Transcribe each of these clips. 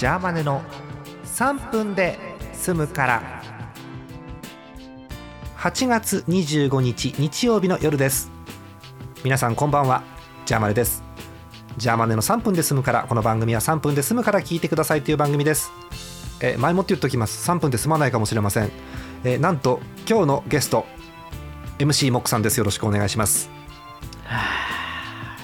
ジャーマネの3分で済むから。8月25日日曜日の夜です。皆さんこんばんは。ジャーマネです。ジャーマネの3分で済むから。この番組は3分で済むから。聞いてくださいという番組です。え前もって言っておきます。3分で済まないかもしれません。えなんと今日のゲスト MC モックさんです。よろしくお願いします。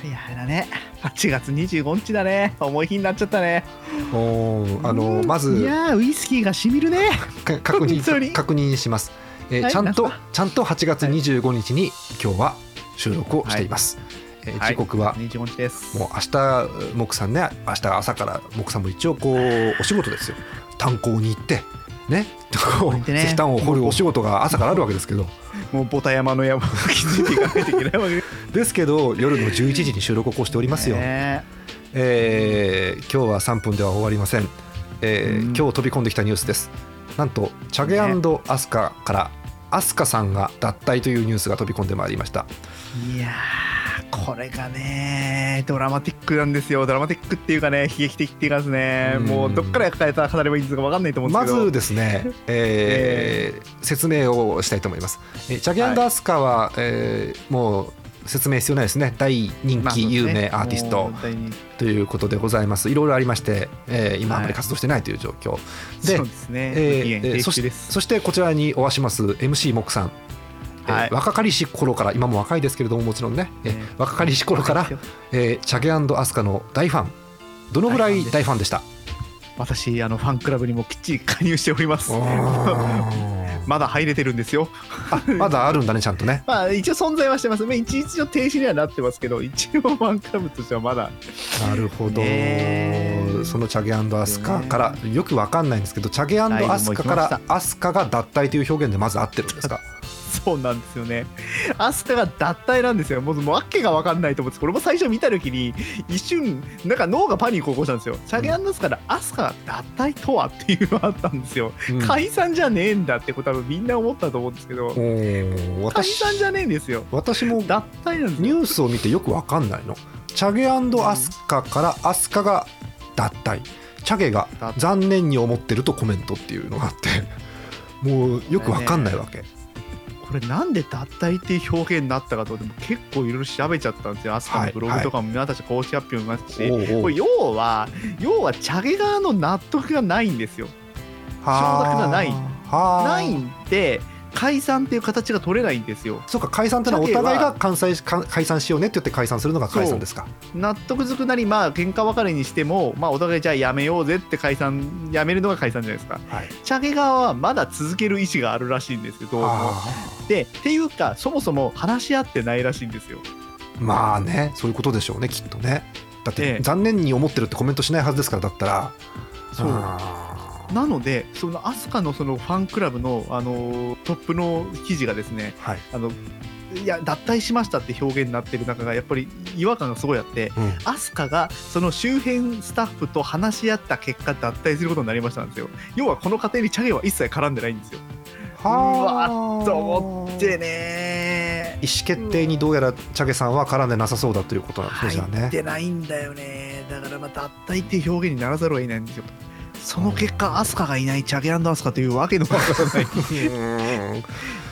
いやだね。8月25日だね。重い日になっちゃったね。おあのまずいやウイスキーがしみるね。か確認確認します、えーはい。ちゃんとちゃんと8月25日に今日は収録をしています、えー時刻は25日です。もう明日モクさんね明日朝からモクさんも一応こうお仕事ですよ。炭鉱に行ってね。こうね。石炭を掘るお仕事が朝からあるわけですけど。もうボタ山の山を築いていかないといけないわけ。ですけど夜の11時に収録をこうしておりますよ、ね。えー今日は3分では終わりません、えーうん。今日飛び込んできたニュースです。なんとチャゲアスカからアスカさんが脱退というニュースが飛び込んでまいりました。いやーこれがねドラマティックなんですよ。ドラマティックっていうかね悲劇的っていうかですね。うん。もうどっから書かれた語ればいいんですか分かんないと思うんですけど。まずですね、えー説明をしたいと思います。えーチャゲアスカは、えーもう説明必要ないですね。大人気有名アーティスト。ということでございます。いろいろありまして、えー今はいあまり活動してないという状況、でそうですね。えーそしてこちらにおわします MC モクさん、えーはい。若かりし頃から今も若いですけれどももちろんね、えーね若かりし頃から、えーチャゲアスカの大ファン。どのぐらい大ファンでした？私あのファンクラブにもきっちり加入しております。まだ入れてるんですよ。あまだあるんだねちゃんとね。まあ一応存在はしてます。まあ一日の停止にはなってますけど一応ファンクラブとしてはまだ。なるほど、そのチャゲアスカからよくわかんないんですけどチャゲアスカからアスカが脱退という表現でまず合ってるんですか？そうなんですよね。アスカが脱退なんですよ。もうもう訳が分かんないと思うんですこれも最初見た時に一瞬なんか脳がパニックを起こしたんですよ。チャゲアスカからアスカが脱退とはっていうのがあったんですよ、うん。解散じゃねえんだってこう多分みんな思ったと思うんですけど解私散じゃねえんですよ。私も脱退なんですよ。ニュースを見てよくわかんないの。チャゲアスカからアスカが脱退。チャゲが残念に思ってるとコメントっていうのがあってもうよくわかんないわけ、これなんで脱退っていう表現になったかとでも結構いろいろ調べちゃったんですよ。アスカのブログとかも見渡して公式発表見ましたし、おうおうこれ要は要はチャゲ側の納得がないんですよ。は承諾がない。はあ。ないんで解散っていう形が取れないんですよ。そうか解散ってのはお互いが関西か解散しようねって言って解散するのが解散ですか。納得づくなりまあ喧嘩別れにしてもまあお互いじゃあやめようぜって解散やめるのが解散じゃないですか。はい。チャゲ側はまだ続ける意思があるらしいんですよどでっていうかそもそも話し合ってないらしいんですよ。あまあねそういうことでしょうねきっとね。だって、ええ。残念に思ってるってコメントしないはずですからだったら。そう。あなのでそのアスカのそのファンクラブのあのトップの記事がですねーはい、あのいや脱退しましたって表現になってる中がやっぱり違和感がすごいあってうん。アスカがその周辺スタッフと話し合った結果脱退することになりましたんですよ。要はこの過程にチャゲは一切絡んでないんですよ。はあ。うわと思ってね意思決定にどうやらチャゲさんは絡んでなさそうだということなんですね。入ってないんだよねだからまあ脱退っていう表現にならざるを得ないんですよその結果アスカがいないチャゲアスカというわけのわからないうん。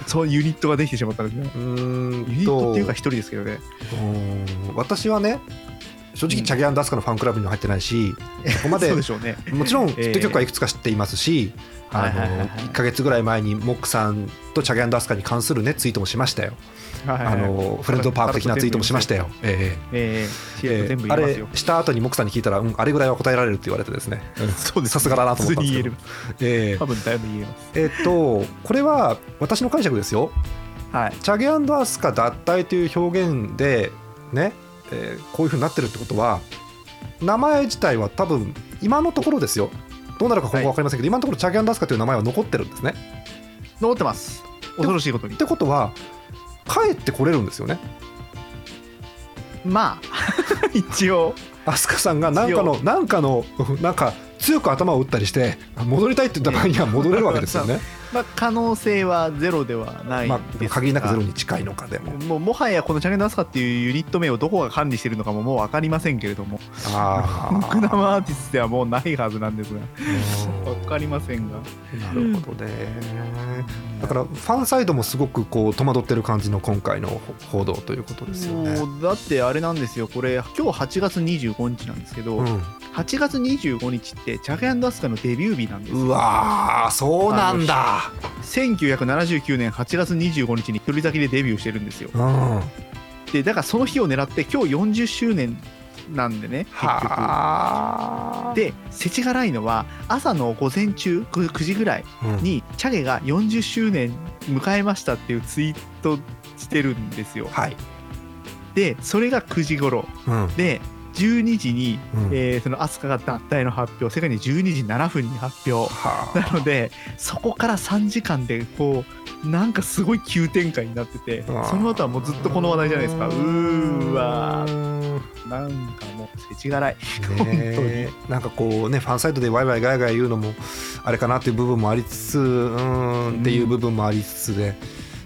そういうユニットができてしまったんですね。うーんユニットっていうか一人ですけどね。うん。私はね正直チャゲアスカのファンクラブにも入ってないし、ここまでそうでしょうね。もちろんヒット曲はいくつか知っていますし、あのはいはいはいはい。1か月ぐらい前にモックさんとチャゲアスカに関するねツイートもしましたよ。あのフレンドパーク的なツイートもしましたよ。ええ。えシえあれした後にモックさんに聞いたら、うん、あれぐらいは答えられるって言われてですね、うんそうですさすがだなと思ったんですけど。える。え多分だいぶ言えます。ええっとこれは私の解釈ですよ。はい。チャゲアスカ脱退という表現でね、えーこういうふうになってるってことは名前自体は多分今のところですよ。どうなるか今後分かりませんけど、今のところチャゲアスカという名前は残ってるんですね。残ってます。恐ろしいことに。ってことは帰ってこれるんですよね。まあ 一応飛鳥さんが何かの何かのなんか強く頭を打ったりして戻りたいって言った場合には戻れるわけですよね。まあ可能性はゼロではないまあ限りなくゼロに近いのかでも。もうもはやこのチャゲナスカっていうユニット名をどこが管理しているのかももう分かりませんけれども。あロッ クナムあアーティストではもうないはずなんですが。分か。りませんが。なるほどね。だからファンサイドもすごくこう戸惑ってる感じの今回の報道ということですよね。だってあれなんですよ。これ今日8月25日なんですけど、うん。8月25日ってチャゲアスカのデビュー日なんですよ。うわーそうなんだ。1979年8月25日に一人咲きでデビューしてるんですよ。うん、でだからその日を狙って今日40周年なんでね結局。はあ。で世知辛いのは朝の午前中 9, 9時ぐらいうん、にチャゲが40周年迎えましたっていうツイートしてるんですよ。はい。でそれが9時頃。うん。で12時に、うん。えーそのアスカが脱退の発表世界に12時7分に発表。はなのでそこから3時間でこうなんかすごい急展開になっててあその後はもうずっとこの話題じゃないですか。うーわーー。なんかもう世知辛い。ねえ。なんかこうねファンサイドでワイワイガヤガヤ言うのもあれかなっていう部分もありつつうーんっていう部分もありつつで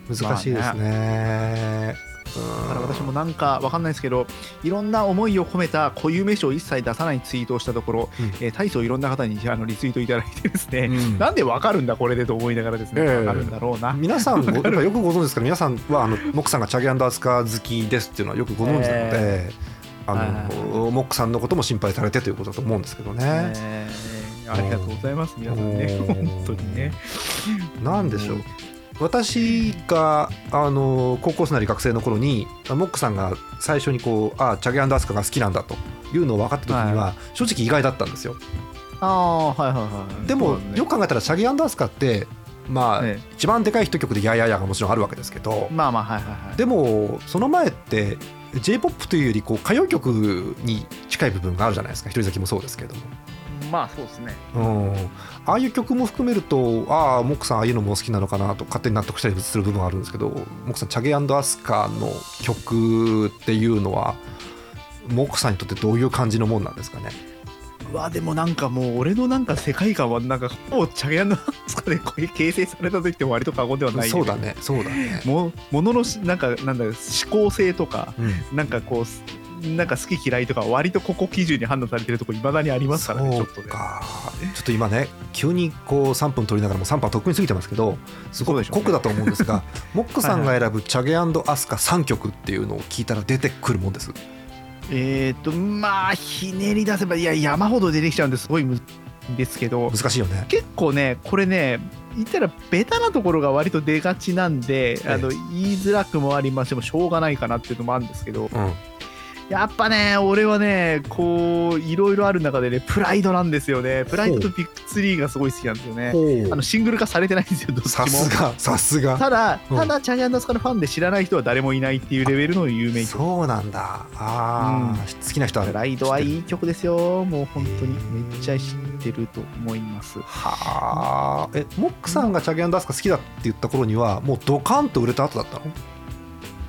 難しいですね。だから私もなんかわかんないですけどいろんな思いを込めた固有名詞を一切出さないツイートをしたところ、うん。えー大層いろんな方にあのリツイートいただいてですね、うん。なんでわかるんだこれでと思いながらですね、ええ。わかるんだろうな。皆さんよくご存知ですから皆さんはあのモックさんがチャゲアスカ好きですっていうのはよくご存知なので、えあのモックさんのことも心配されてということだと思うんですけどね。えーありがとうございます皆さんね。本当にね。なんでしょう私があの高校生なり学生の頃にモックさんが最初にこうあチャゲアスカが好きなんだというのを分かった時には、正直意外だったんですよああはいはいはい。でも、ねよく考えたらチャゲアスカってまあ、え一番でかいヒット曲で「ややや」がもちろんあるわけですけどまあまあはいはいはい。でもその前って j p o p というよりこう歌謡曲に近い部分があるじゃないですか一人咲きもそうですけれども。まあそうですね。うん、ああいう曲も含めるとああモックさんああいうのも好きなのかなと勝手に納得したりする部分はあるんですけどモックさんチャゲアスカの曲っていうのはモックさんにとってどういう感じのもんなんですかね？うわでもなんかもう俺のなんか世界観はなんかもうチャゲアンのスカでこう形成されたと言っても割と過言ではない、そうだねそうだね、ももののしなんかなんだ思考性とかうん、なんかこうすなんか好き嫌いとか割とここ基準に判断されてるとこいまだにありますからねちょっとね。かちょっと今ね急にこう3分取りながらも3分はとっくに過ぎてますけどすごく酷だと思うんですが モックさんが選ぶチャゲアスカ3曲っていうのを聞いたら出てくるもんです？えっ、とまあひねり出せばいや山ほど出てきちゃうんです。ごいむですけど。難しいよね。結構ねこれね言ったらベタなところが割と出がちなんで、ええ。あの言いづらくもありましてもしょうがないかなっていうのもあるんですけど。うんやっぱね俺はねこういろいろある中でねプライドなんですよね。プライドとビッグツリーがすごい好きなんですよね。あのシングル化されてないんですよどっちさもすがさすが。ただうん。ただチャギアンダスカのファンで知らない人は誰もいないっていうレベルの有名曲そうなんだ。あー、好きな人はプライドはいい曲ですよ。もう本当に。めっちゃ知ってると思います。はあえモックさんがチャゲアスカ好きだって言った頃にはもうドカンと売れた後だったの？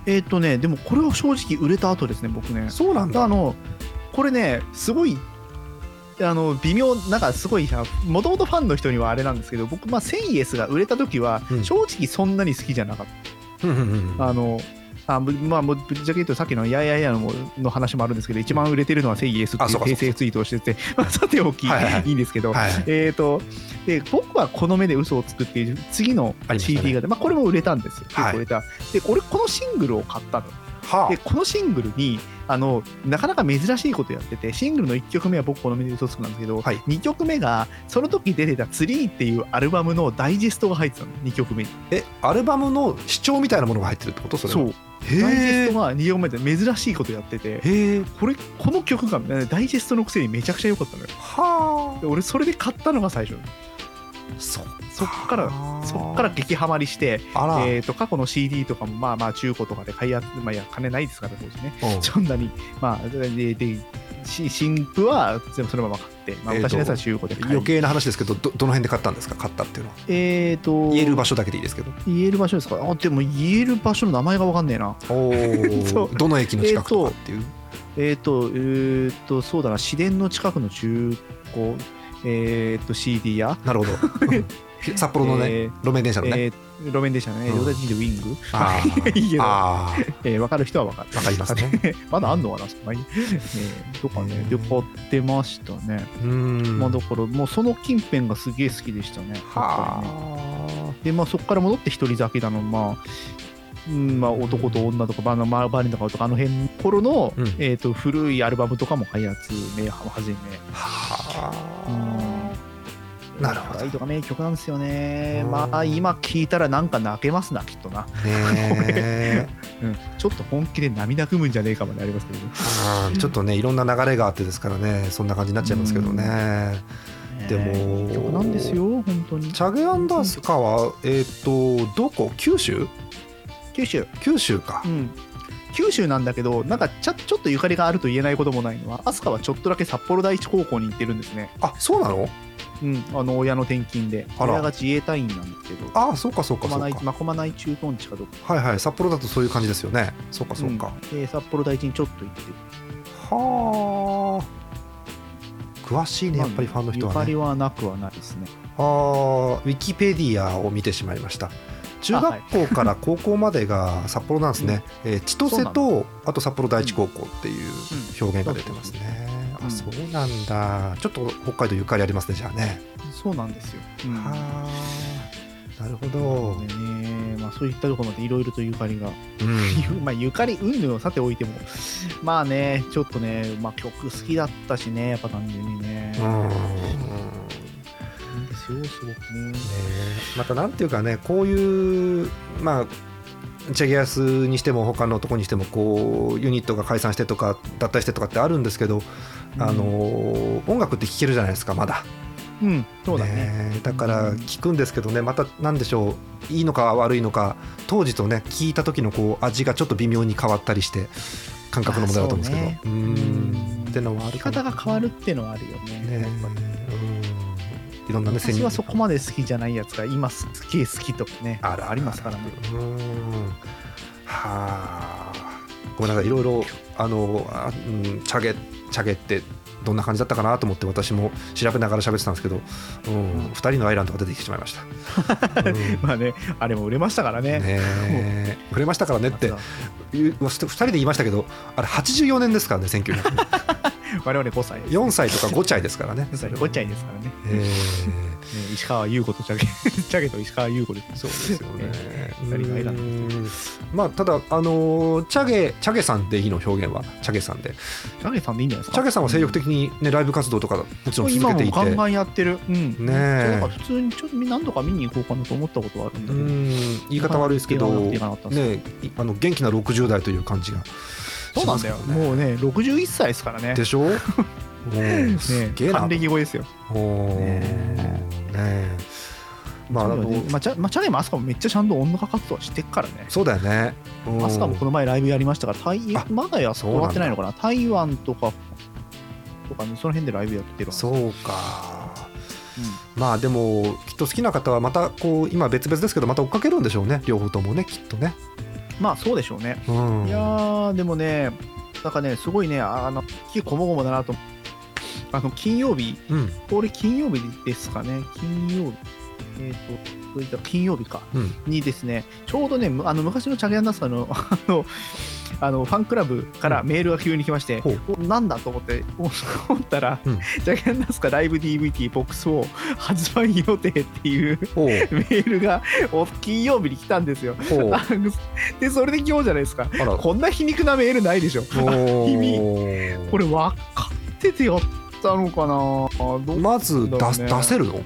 えっ、とねでもこれは正直売れた後ですね僕ね。そうなんだ。あのこれねすごいあの微妙なんかすごいもともとファンの人にはあれなんですけど僕まあセンイエスが売れた時はうん。正直そんなに好きじゃなかった、うん。あのあぶまあもうぶっちゃけ言うとさっきの「やややのも」の話もあるんですけど一番売れてるのはセイエスっていう訂正ツイートをしてて まあさておき、はいはいはい。いいんですけど、はいえー、とで僕はこの目で嘘をつくっていう次のありましたね。CD が、まあ、これも売れたんですよ。結はい。構売れた、で俺このシングルを買ったのはでこのシングルにあのなかなか珍しいことやっててシングルの1曲目は僕この目で嘘つくなんですけど、はい。2曲目がその時出てた「ツリーっていうアルバムのダイジェストが入ってたの2曲目に。えアルバムの視聴みたいなものが入ってるってことそれは？そう。へダイジェスえトが2曲目で珍しいことやってて。これこの曲がねダイジェストのくせにめちゃくちゃ良かったのよはで俺それで買ったのが最初あそそっからそっから激ハマりして、えー、と過去の CD とかもまあまあ中古とかで買いやまあいや金ないですから当時ね。うん。そんなにまあででし新譜は全部そのまま買って、まあ、昔のやつは中古で買い、余計な話ですけどどどの辺で買ったんですか？買ったっていうのは。えー、と言える場所だけでいいですけど。言える場所ですか？あでも言える場所の名前が分かんねえな。お どの駅の近くとかっていう、えっ、とえー、とそうだな。市電の近くの中古えっ、と CD 屋。なるほど 札幌のね、えー路面電車のね、えー路面電車のね、うん。両立でウィング。あ いいけど。あえー、分かる人は分かる。ーわかりますね。まだあんのかな、そんなに。えーとかね、で、買ってましたね。うん。まあ、だから、もうその近辺がすげえ好きでしたね。やっぱりね。はで、まあ、そこから戻って一人酒だの、まあ、うんまあ、男と女とかバナバーリンとかとかあの辺の頃の、うん。えー、と古いアルバムとかも開発ねはじめ。あ。はうん。あなるほど。ライトが名曲なんですよね。うん。まあ今聴いたらなんか泣けますなきっとな、ねえ。うん、ちょっと本気で涙ぐむんじゃねえかまでありますけど。ねうん。ちょっとねいろんな流れがあってですからね。そんな感じになっちゃいますけどね。でも曲なんですよ本当に。チャゲアンダースカはえっ、とどこ？九州？九州。九州か。うん。九州なんだけどなんかちょちょっとゆかりがあると言えないこともないのは飛鳥はちょっとだけ札幌第一高校に行ってるんですね。あそうなの？うん、あの親の転勤で、親が自衛隊員なんですけど、あそうかそうかそうか。まあ駒内駐屯地かどっか、はいはい。札幌だとそういう感じですよね。そうかそうか、うん。で札幌第一にちょっと行ってる、はあ。詳しいねやっぱりファンの人ゆかはねりはなくはないですね。あー。ウィキペディアを見てしまいました。中学校から高校までが札幌なんですね、えー千歳とあと札幌第一高校っていう表現が出てますね、うんあそうなんだ。ちょっと北海道ゆかりありますねじゃあね、そうなんですよ。うん。はあ。なるほど、でねまあ、そういったところまでいろいろとゆかりが、うん。まあ、ゆかり云々をさておいても、まあね、ちょっとね、まあ、曲好きだったしね、やっぱ単純にね、うん。ですよ、すごくね。ねまたなんていうかねこういうまあチェゲアスにしても他のとこにしてもこうユニットが解散してとか脱退してとかってあるんですけど、あの音楽って聴けるじゃないですかまだ。うん、そうだね。だから聞くんですけどねまた何でしょういいのか悪いのか当時とね聞いた時のこう味がちょっと微妙に変わったりして感覚の問題だと思うんですけど。うね。うん。ってのはあるかな。方が変わるっていうのはあるよね。ねやっぱり。うん。いろんなね私はそこまで好きじゃないやつが今すげえ好きとかねあるありますからね。うん。はあ。ごめんなさいいろいろあのあ、うん、チャゲチャゲってどんな感じだったかなと思って私も調べながら喋ってたんですけど、うんうん2人のアイランドが出てきてしまいました。うん。まあねあれも売れましたからね。ねえ。売れましたからねって。ま言う。2人で言いましたけどあれ84年ですからね1900た我々5歳です。4歳とか5歳ですからね。5歳5歳ですからね。え ね石川優子とチャゲ チャゲと石川優子です。そうですよね。二まあただあのーチャゲチャゲさんでいいの表現は？チャゲさんでチャゲさんでいいんじゃないですか？チャゲさんは精力的にねライブ活動とかもちろん続今もけていてガンガンやってる。うん。ねえなんか普通にちょっと何度か見に行こうかなと思ったことはあるんだけど。うん言い方悪いですけどねいあの元気な60代という感じがそうなんだよ。しますけどもうね61歳ですからね。でしょ？もうすねげえな。還暦後ですよ。おー。ねねえ。まあね。のまあ、チャまあ、チャゲもアスカもめっちゃちゃんと音楽活動はしてっからね。そうだよね。うんアスカもこの前ライブやりましたから、台あまだや終わってないのかな？台湾とか、とかね、その辺でライブやってるそうか。うまあでもきっと好きな方はまたこう今別々ですけどまた追っかけるんでしょうね。両方ともねきっとね、んまあそうでしょうね。うん、いやー、でもね、なんかね、すごいね、あの、きこもごもだなと。あの、金曜日、うんこれ金曜日ですかね、金曜日。えっ、と、そういった金曜日か。うん。にですね、ちょうどね、むあの昔のチャゲアンダースカーの あのあのファンクラブからメールが急に来まして、ほう。おなんだと思ってお思ったら、うん。チャゲアンダースカーライブ DVD ボックスを発売予定っていうメールがお金曜日に来たんですよ。で、それで今日じゃないですか。こんな皮肉なメールないでしょ。これ分かっててやったのかな。まず出せるの？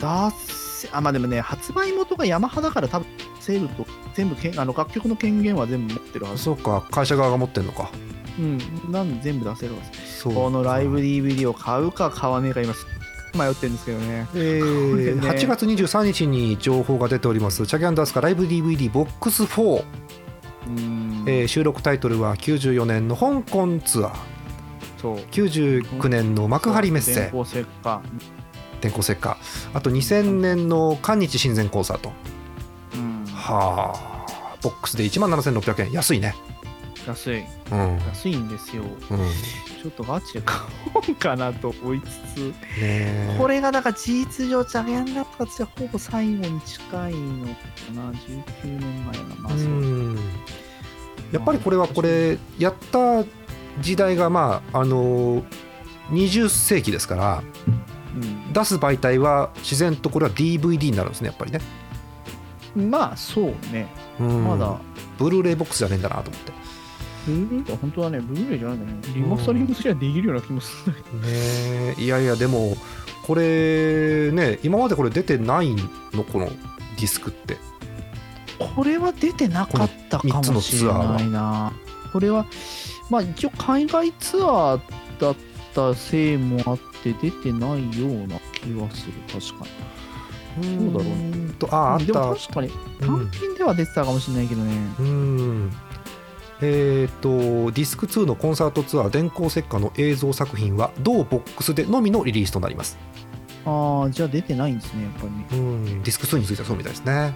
出せあまあでもね発売元がヤマハだから多分出せると全部けんあの楽曲の権限は全部持ってるはず。そうか。会社側が持ってんのか。うん。なんで全部出せるはずそう。このライブ DVD を買うか買わねえか今迷ってるんですけどね。えー。ね。8月23日に情報が出ております。チャギアンダースカライブ DVD ボックス4、うん。えー収録タイトルは94年の香港ツアー。そう。99年の幕張メッセ天候石火あと2000年の韓日親善コンサート。うん。はあ。ボックスで1万7600円。安いね。安い。うん。安いんですよ。うん。ちょっとガチで買おうかなと思いつつ。ねえ。これがだから事実上ジャイアンラップとしてはほぼ最後に近いのかな。19年前がまあうそう、ん。やっぱりこれはこれやった時代がまああの20世紀ですから出す媒体は自然とこれは DVD になるんですねやっぱりね、うん、まあそうね。うん。まだ。ブルーレイボックスじゃねえんだなと思って。ブルーレイが本当はねブルーレイじゃないんだね。リマスタリングすりゃできるような気もするんだけど。いやいやでもこれね今までこれ出てないのこのディスクって。これは出てなかったかもしれないな。これはまあ一応海外ツアーだったせいもあって出てないような気はする。確かそうだろうね。とああにでった。も確かに単品では出てたかもしれないけどね、うん。えっ、とディスク2のコンサートツアー電光石火の映像作品は同ボックスでのみのリリースとなります、ああじゃあ出てないんですねやっぱり。ねうん、ディスク2についてはそうみたいですね。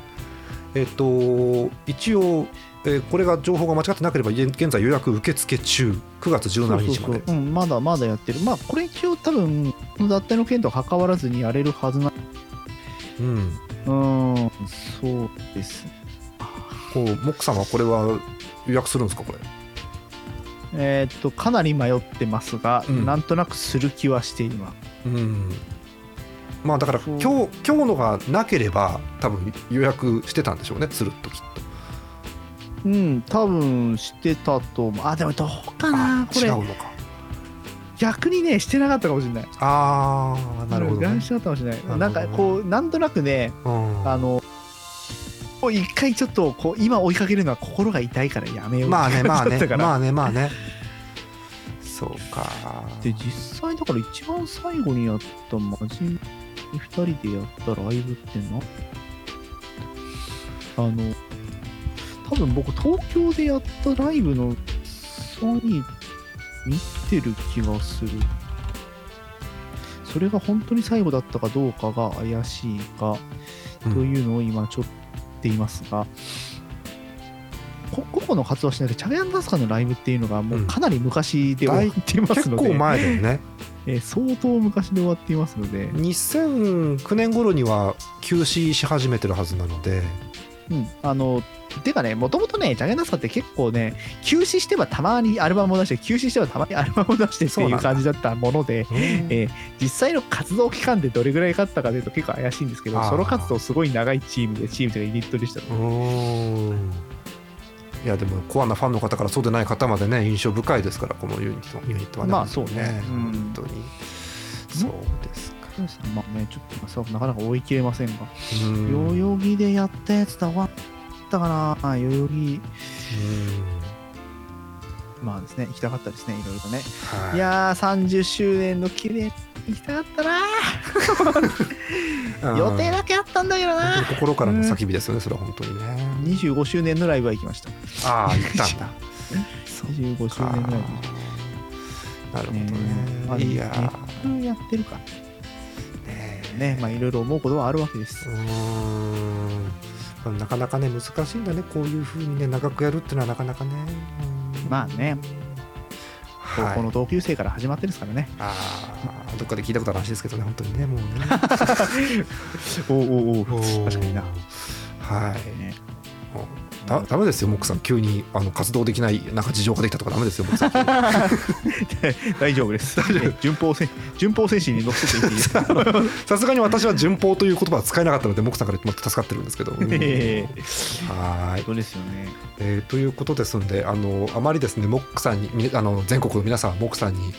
えっ、と一応、えーこれが情報が間違ってなければ現現在予約受付中。9月17日まで。そうん、まだまだやってる。まあこれ一応多分この脱退の件とは関わらずにやれるはずなうん。うんそうです。こうモックさんはこれは予約するんですかこれ？えーっとかなり迷ってますが、うん。なんとなくする気はしています。うん。まあだから今日今日のがなければ多分予約してたんでしょうねするっときっとうん多分してたと思う。あでもどうかなあこれ。違うのか。逆にねしてなかったかもしれない。ああなるほど、ね。うんしてなかったかもしれない。なんかこうなんとなくねうん。あの一回ちょっとこう今追いかけるのは心が痛いからやめよう。まあね まあねまあねまあね。そうか。で実際だから一番最後にやったマジ2人でやったライブってなあの多分僕東京でやったライブの3位見てる気がする。それが本当に最後だったかどうかが怪しいかというのを今ちょっと言っていますが、こ個々の活動はしないでチャゲアンダスカのライブっていうのがもうかなり昔で終わっていますので、結構前だよね。えー相当昔で終わっていますので、2009年頃には休止し始めてるはずなので。うん、あのてかねもともとねチャゲアンダスカって結構ね休止してはたまにアルバムを出して休止してはたまにアルバムを出してってそうないう感じだったものでえー実際の活動期間でどれぐらいかったかというと結構怪しいんですけどソロ活動すごい長いチームでチームというかユニットでしたのでうん。いやでもコアなファンの方からそうでない方までね印象深いですからこのユニットユニットはね。まあそうね。うん。本当に。そうですか。まあねちょっと今さなかなか追い切れませんが。うん。代々木でやったやつだ終わったかな？代々木。まあですね行きたかったですねいろいろとね、はい。いやー30周年の記念行きたかったなうん。予定だけあったんだけどな心からの叫びですよねそれは本当にね。25周年のライブは行きました。ああ行ったんだ。そう25周年のライなるほどね。あねいややってるかねねまあいろいろ思うことはあるわけです。うーんなかなかね難しいんだね。こういうふうにね長くやるっていうのはなかなかね。うん。まあね。はい。高校の同級生から始まってですからね、あーどっかで聞いたことある話ですけどね本当にねもうね。おおおお確確かにな、はい。ねだダメですよモックさん急にあの活動できないなんか事情ができたとかダメですよモックさん大丈夫です。順法戦順法戦士に乗せていっていいですか。さすがに私は順法という言葉は使えなかったのでモックさんからもらって助かってるんですけど、うんえはーいそうですよね。えーということですんであのあまりですねモックさんにみあの全国の皆さんモックさんに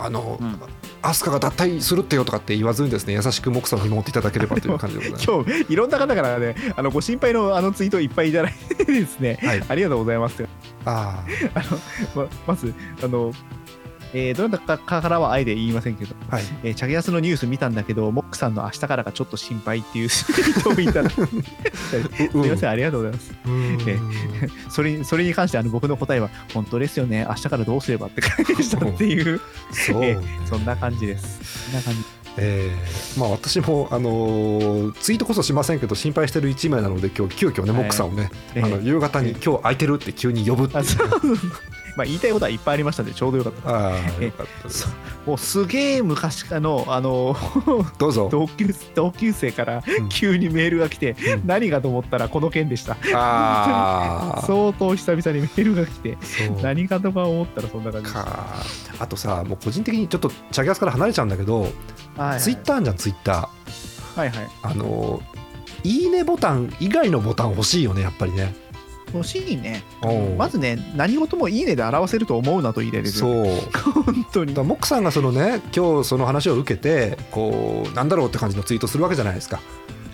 あの、うんアスカが脱退するってよとかって言わずにですね優しくモックさんを見守っていただければという感じでございます。今日いろんな方からね、あのご心配のあのツイートをいっぱいいただいてですね、はい、ありがとうございます。あ あのままずあの。えーどなたかからはあえて言いませんけど、あはい。えーチャゲヤスのニュース見たんだけど、モックさんの明日からがちょっと心配っていうツイートをいただ い。て、すみません、ありがとうございます。うん。えそれにそれに関してあの僕の答えは、本当ですよね、明日からどうすればって感じでしたっていう、そえそんな感じです。そんな感じ。えーまあ、私も、あのーツイートこそしませんけど心配してる一名なので今日急遽ね、はい。モックさんをね、ええあの夕方にええ今日空いてるって急に呼ぶってうまあ言いたいことはいっぱいありましたんでちょうどよかった。あ よかったです。もうすげえ昔からのあの どうぞ、同級同級生からうん。急にメールが来て、うん。何かと思ったらこの件でした。ああ。相当久々にメールが来て何かとか思ったらそんな感じあとさもう個人的にちょっとチャゲアスから離れちゃうんだけど、はいはい。ツイッターあんじゃんツイッター。はいはい。あのいいねボタン以外のボタン欲しいよねやっぱりね欲しいね。う。んまずね何事もいいねで表せると思うなと入れる。よそう。本当に。だモックさんがそのね今日その話を受けてこうなんだろうって感じのツイートするわけじゃないですか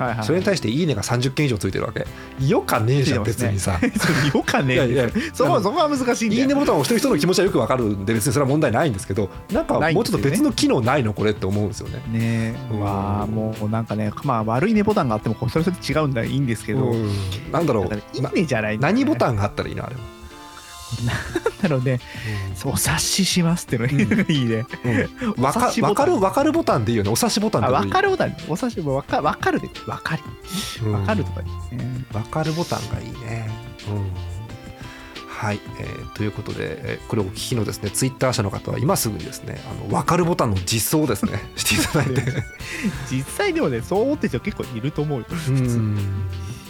はいはい。それに対して「いいね」が30件以上ついてるわけ。よかねえじゃん別にさ。よかねいやいやそこそこは難しいんだよ。いいねボタンを押してる人の気持ちはよくわかるんで別にそれは問題ないんですけどなんかもうちょっと別の機能ないのこれって思うんですよね。ねえ。うん。まあもうなんかねまあ悪いねボタンがあってもそれそれ違うんだらいいんですけど、うん。なんだろう。ないいねじゃないね。何ボタンがあったらいいのあれは。なのでそうお察ししますっていうのがいいね、うん。わかるわかるボタンでいいよね。お察しボタンあでもいい。分かるボタン。お察しわかわかるでわかるうん。わかるとかね、わかるボタンがいいね。うんはい、えーということで、えーこれをお聞きのですねツイッター社の方は今すぐにですねあのわかるボタンの実装をですね していただいて。実際でもねそう思ってる人結構いると思うよ。うん。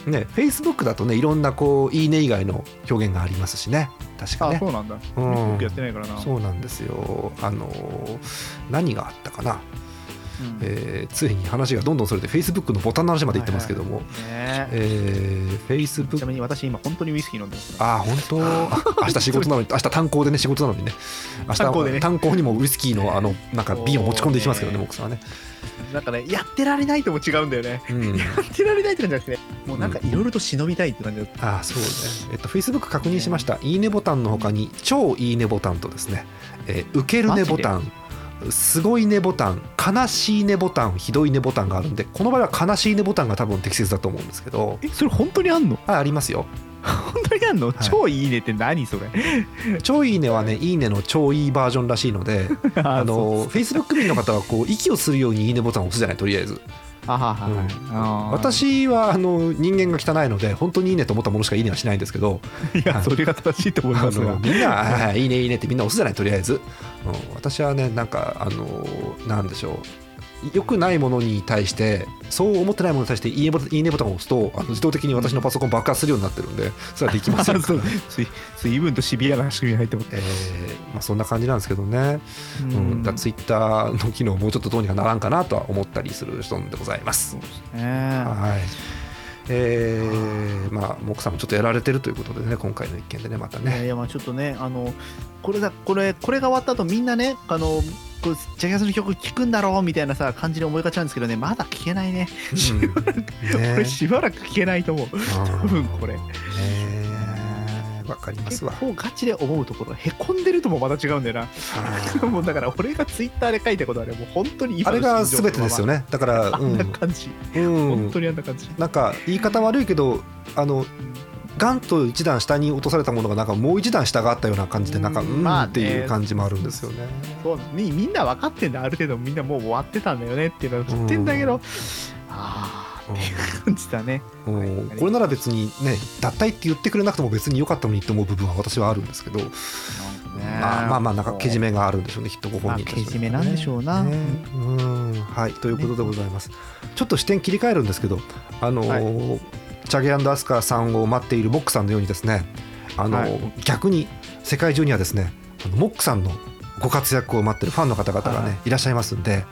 ね Facebook だとねいろんなこういいね以外の表現がありますしね。確かね。あそうなんだ、うん。僕やってないからな。そうなんですよ。あのー何があったかな、うんえーついに話がどんどんそれて Facebook のボタンの話までいってますけども、ねえー、ちなみに私今本当にウイスキー飲んでますからあー本当？あ 明日仕事なのに明日炭鉱でね仕事なのにね。明日炭鉱でね。炭鉱にもウイスキーのあのなんか瓶を持ち込んでいきますけどねそうね。僕さんはね、なんかねやってられないとも違うんだよね。うん、やってられないって感じじゃなくてもうなんかいろいろと忍びたいって感じだった。あーそうね、えっと、Facebook 確認しました、いいねボタンの他に超いいねボタンとですね、えー受けるねボタンすごいねボタン悲しいねボタンひどいねボタンがあるんでこの場合は悲しいねボタンが多分適切だと思うんですけどえそれ本当にあんの？あありますよ。本当にあんの、超いいねって何それ？超いいねはねいいねの超いいバージョンらしいので あの Facebook 民の方はこう息をするようにいいねボタンを押すじゃないとりあえずあはは、うん。私はあの人間が汚いので本当にいいねと思ったものしかいいねはしないんですけど。いや、はいそれが正しいと思いあますみんな「はいはいいいねいいね」ってみんな押すじゃないとりあえず、うん、私はねなんかあのなんでしょう良くないものに対してそう思ってないものに対していいねボタンいいねボタンを押すとあの自動的に私のパソコン爆発するようになってるんでそれはできません。そう随随分とシビアな仕組みに入ってます、えーまあ、そんな感じなんですけどね、ううん、だツイッターの機能もうちょっとどうにかならんかなとは思ったりする人でございます。ね。はいえーまあ、モクさんもちょっとやられてるということでね、今回の一件でね、またいやいね。やまあちょっとねあのこれだこれこれが終わった後みんなねあのこうジャギアスの曲聴くんだろうみたいなさ感じで思いがちなんですけどねまだ聴けないね。うん。こね。れしばらく聴けないと思う。多分これ。ねわかります結わ。構ガチで思うところへこんでるともまた違うんだよな。もうだから俺がツイッターで書いたことはねもう本当に今あれが全てですよね。ね。だから、あうん。な感じ、ん。本当にあんな感じ。なんか言い方悪いけど、あの、ガンと一段下に落とされたものがなんかもう一段下があったような感じでなんかううんっていう感じもあるんですよね。そう。みみんな分かってんだ。ある程度みんなもう終わってたんだよねっていうのは知ってんだけど、ああっていう感じだね。うん。これなら別にね脱退って言ってくれなくても別に良かったのにって思う部分は私はあるんですけど、まあまあまあなんかけじめがあるんでしょうねきっとご本人たちまあけじめなんでしょうな。ね。うん。はい。ということでございます、ちょっと視点切り替えるんですけどあのーチャゲアスカさんを待っているモックさんのようにですねあのーはい。逆に世界中にはですねモックさんのご活躍を待ってるファンの方々がね、、はいらっしゃいますんで、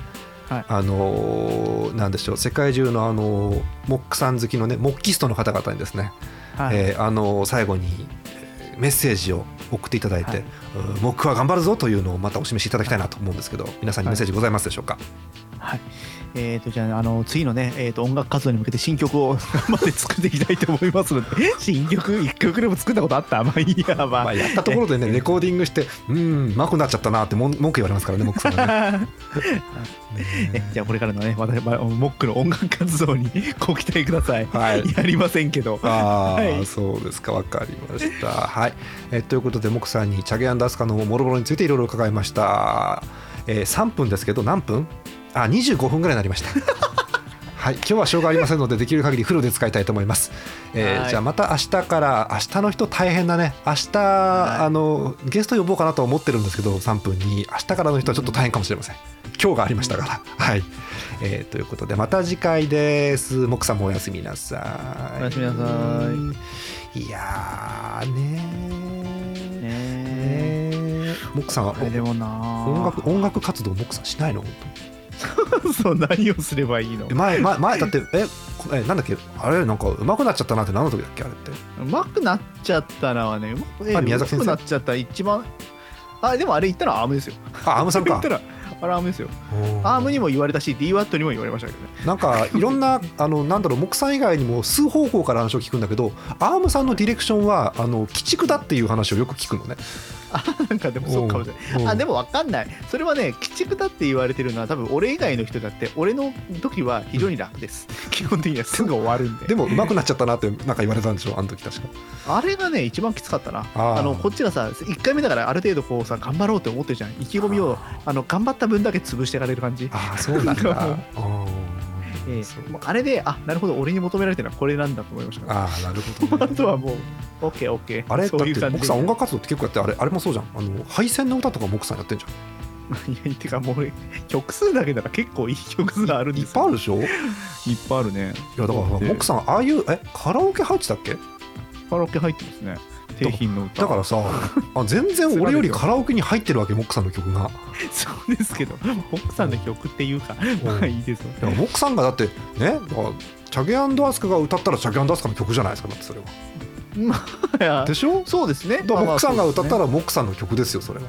はい。あのーなんでしょう世界中のあのーモックさん好きのねモッキストの方々にですね、はい。えーあの最後にえーメッセージを送っていただいて、はい。うん僕は頑張るぞというのをまたお示しいただきたいなと思うんですけど皆さんにメッセージございますでしょうか、はいえー、とじゃああの次のね、えー、と音楽活動に向けて新曲を頑張って作っていきたいと思いますので。新曲？1曲でも作ったことあった？まあいいやまあ、まあ、やったところでねレコーディングしてうんうまくなっちゃったなって文句言われますからねモックさんはね。えじゃあこれからのね私まモックの音楽活動にご期待ください、はい。やりませんけど。ああ、はい。そうですかわかりました。はい、えということでモックさんにチャゲアンダースカのもろもろについていろいろ伺いました、えー、3分ですけど何分？あ25分ぐらいになりました。はい今日はしょうがありませんのでできる限りフルで使いたいと思います、えーはい。じゃあまた明日から明日の人大変だね。明日、い。あのゲスト呼ぼうかなとは思ってるんですけど3分に。明日からの人はちょっと大変かもしれません。今日がありましたから。はい、えーということでまた次回です。モクさんもおやすみなさい。おやすみなさい。いやーねー。ねモクさんはえでもな音楽音楽活動モクさんしないの？本当 そう何をすればいいの？え前前前だってえこえなんだっけ？あれなんか上手くなっちゃったなって何の時だっけあれって？うまくなっちゃったのはねうま宮崎先生。うまくなっちゃった一番あでもあれ言ったのはアームですよ。あアームさんか。言ったらあれアームですよ。アームにも言われたし DWAT にも言われましたけどね。なんかいろんなあのなんだろう木さん以外にも数方向から話を聞くんだけどアームさんのディレクションはあの鬼畜だっていう話をよく聞くのね なんかでもそうかもしれない。うん。あでも分かんない。それはね鬼畜だって言われてるのは多分俺以外の人だって俺の時は非常に楽です。基本的には。すぐ終わるんで。でも上手くなっちゃったなってなんか言われたんでしょあの時確か。あれがね一番きつかったな。あのこっちがさ1回目だからある程度こうさ頑張ろうって思ってるじゃん。意気込みをあの頑張った分だけ潰してられる感じ。ああそうなんだ ええ。そう。もうあれであなるほど俺に求められてるのはこれなんだと思いましたから。ああなるほど、あね、とはもうオッケーオッケーあれだってそういう感じ木さん音楽活動って結構やってあれあれもそうじゃん。あの配線の歌とか木さんやってんじゃん。いやてかもう俺曲数だけなら結構いい曲数あるんいっですよ。ぱいあるでしょ？いいっぱいあるね。やだからで。モクさんああいうえカラオケ入ってたっけ？カラオケ入ってますね低品の歌。だからさあ全然 俺よりカラオケに入ってるわけモックさんの曲が。そうですけど 奥さんの曲っていうかまあいいですよモックさんがだってねチャゲアスカが歌ったらチャゲアスカの曲じゃないですかだってそれは。でしょ？そうですね。モックさんが歌ったららモックさんの曲ですよそれは。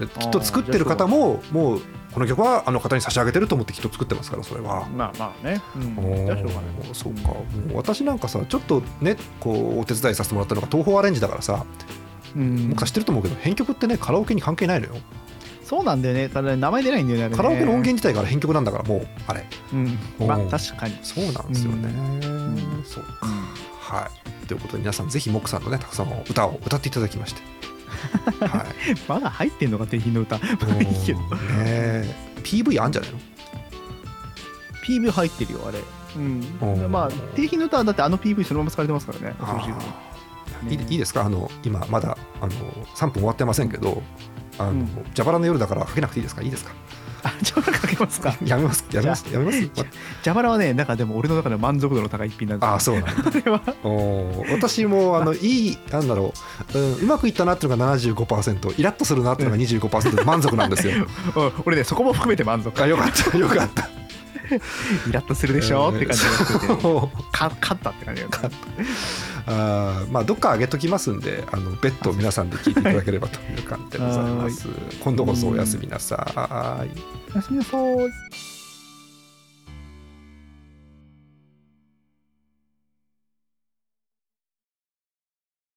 できっと作ってる方ももうこの曲はあの方に差し上げてると思ってきっと作ってますからそれは。まあまあね、うん、おじゃあしょうがない。ーそうか、もう私なんかさちょっとねこうお手伝いさせてもらったのが東宝アレンジだからさ、うん。モックさん知ってると思うけど編曲ってねカラオケに関係ないのよ。そうなんだよね。ただね名前出ないんだよねカラオケの音源自体から編曲なんだからもうあれ。うん。まあ確かに、そうなんですよね、ん。そううんはい。ということで皆さんぜひモックさんのねたくさんの歌を歌っていただきましてはい。まだ入ってんのか低品の歌。まあいいけどね PV あんじゃないの？PV 入ってるよあれ。おうん。ーまあ低品の歌はだってあの PV そのまま使われてますからね。いいですか？あの今まだあの3分終わってませんけどあの、うん。蛇腹の夜だからかけなくていいですか？いいですか？あじゃあかけますか。やめますやめますやめます？蛇腹はねなんかでも俺の中で満足度の高い一品なんですああそうなんれはおー私もあのいいなんだろう、うん、うまくいったなっていうのが75%イラッとするなっていうのが25%で満足なんですよ。うん俺ねそこも含めて満足。あよかったよかった。イラッとするでしょって感じが 勝ったって感じがあーまあどっか上げときますんであのベッドを皆さんで聞いていただければという感じでございます。今度こそおやすみなさい。おやすみなさい